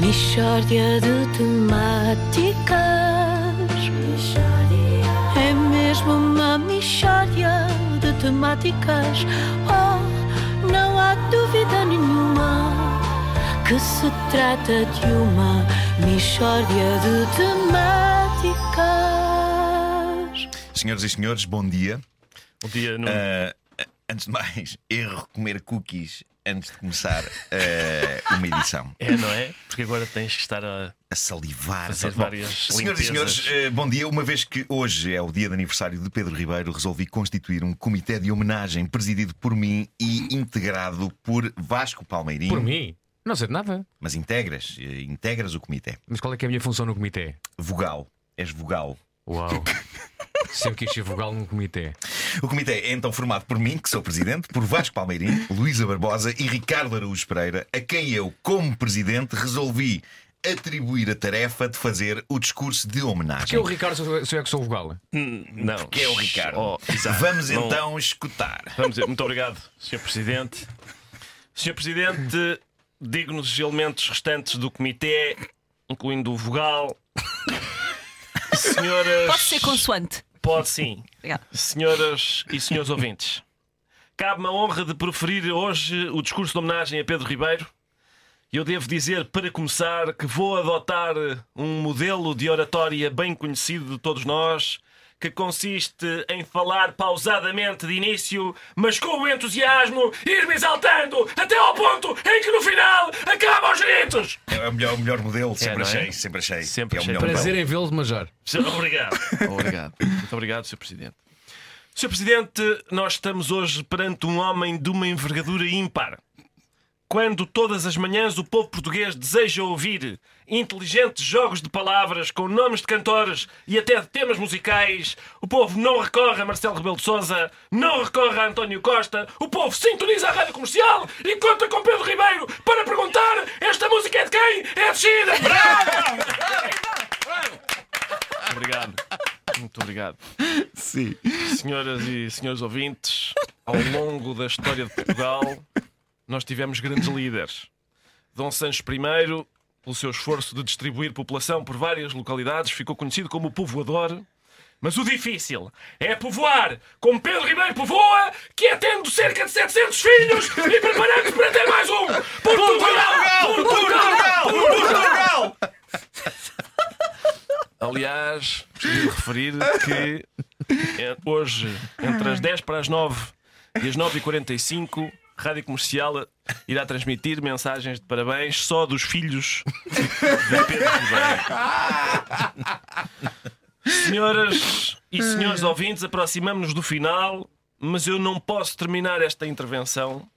Mishória de temáticas. É mesmo uma mishória de temáticas. Oh, não há dúvida nenhuma que se trata de uma mishória de temáticas. Senhoras e senhores, bom dia. Bom dia, Nuno. Ah, antes de mais, erro comer cookies antes de começar ah, uma edição. É, não é? Porque agora tens que estar a. A salivar. Fazer Bom, várias Senhoras e limpezas. senhores, ah, bom dia. Uma vez que hoje é o dia de aniversário de Pedro Ribeiro, resolvi constituir um comitê de homenagem presidido por mim e integrado por Vasco Palmeirinho. Por mim? Não sei de nada. Mas integras, eh, integras o comitê. Mas qual é que é a minha função no comitê? Vogal. És vogal. Uau. Sempre quis ser vogal num comitê. O comitê é então formado por mim, que sou presidente, por Vasco Palmeirinho, Luísa Barbosa e Ricardo Araújo Pereira, a quem eu, como presidente, resolvi atribuir a tarefa de fazer o discurso de homenagem. Que é o Ricardo, sou sou eu que sou vogal. Hum, Não. Que é o Ricardo. Oh. Vamos Não- então escutar. Vamos muito obrigado, Sr. Presidente. Sr. Presidente, digo-nos os elementos restantes do comitê, incluindo o vogal. Senhoras. Pode ser consoante. Pode sim. Obrigada. Senhoras e senhores ouvintes, cabe-me a honra de proferir hoje o discurso de homenagem a Pedro Ribeiro. E eu devo dizer, para começar, que vou adotar um modelo de oratória bem conhecido de todos nós, que consiste em falar pausadamente de início, mas com o entusiasmo ir-me exaltando até ao ponto em que no final acaba aos gritos. É o melhor, o melhor modelo, sempre não é? achei, sempre achei. Sempre é o achei. melhor Prazer modelo. em vê-lo, Major. Obrigado. Obrigado. Muito obrigado, Sr. Presidente. Sr. Presidente, nós estamos hoje perante um homem de uma envergadura ímpar. Quando todas as manhãs o povo português deseja ouvir inteligentes jogos de palavras com nomes de cantores e até de temas musicais, o povo não recorre a Marcelo Rebelo de Sousa, não recorre a António Costa, o povo sintoniza a rádio comercial e conta com Pedro Ribeiro para perguntar: esta música é de quem? É de China! Muito obrigado. Muito obrigado. Sim. Senhoras e senhores ouvintes, ao longo da história de Portugal, nós tivemos grandes líderes. Dom Sancho I, pelo seu esforço de distribuir população por várias localidades, ficou conhecido como o povoador. Mas o difícil é povoar como Pedro Ribeiro povoa, que é tendo cerca de 700 filhos e preparando-se para ter mais um! Portugal! Portugal! Portugal! Aliás, preciso referir que é, hoje, entre as 10 para as 9 e as 9h45, Rádio Comercial irá transmitir mensagens de parabéns só dos filhos de Pedro Ribeiro. Senhoras e senhores ouvintes, aproximamos-nos do final, mas eu não posso terminar esta intervenção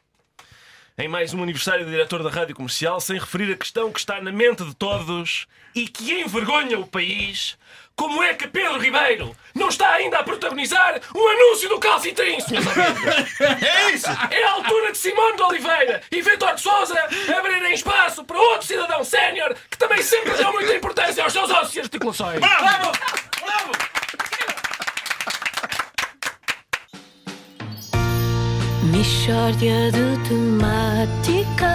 em mais um aniversário do diretor da Rádio Comercial sem referir a questão que está na mente de todos e que envergonha o país. Como é que Pedro Ribeiro não está ainda a protagonizar um anúncio do Calcitrim, senhores? É isso! É a altura de Simone de Oliveira e Vitor de Souza abrirem espaço para outro cidadão sénior que também sempre deu muita importância aos seus ossos e articulações. Bravo! Bravo! Mishória de temáticas.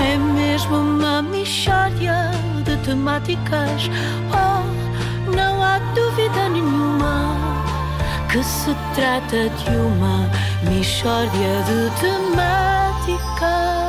É mesmo uma mishória de temáticas. Oh, não há dúvida nenhuma que se trata de uma mishória de temáticas.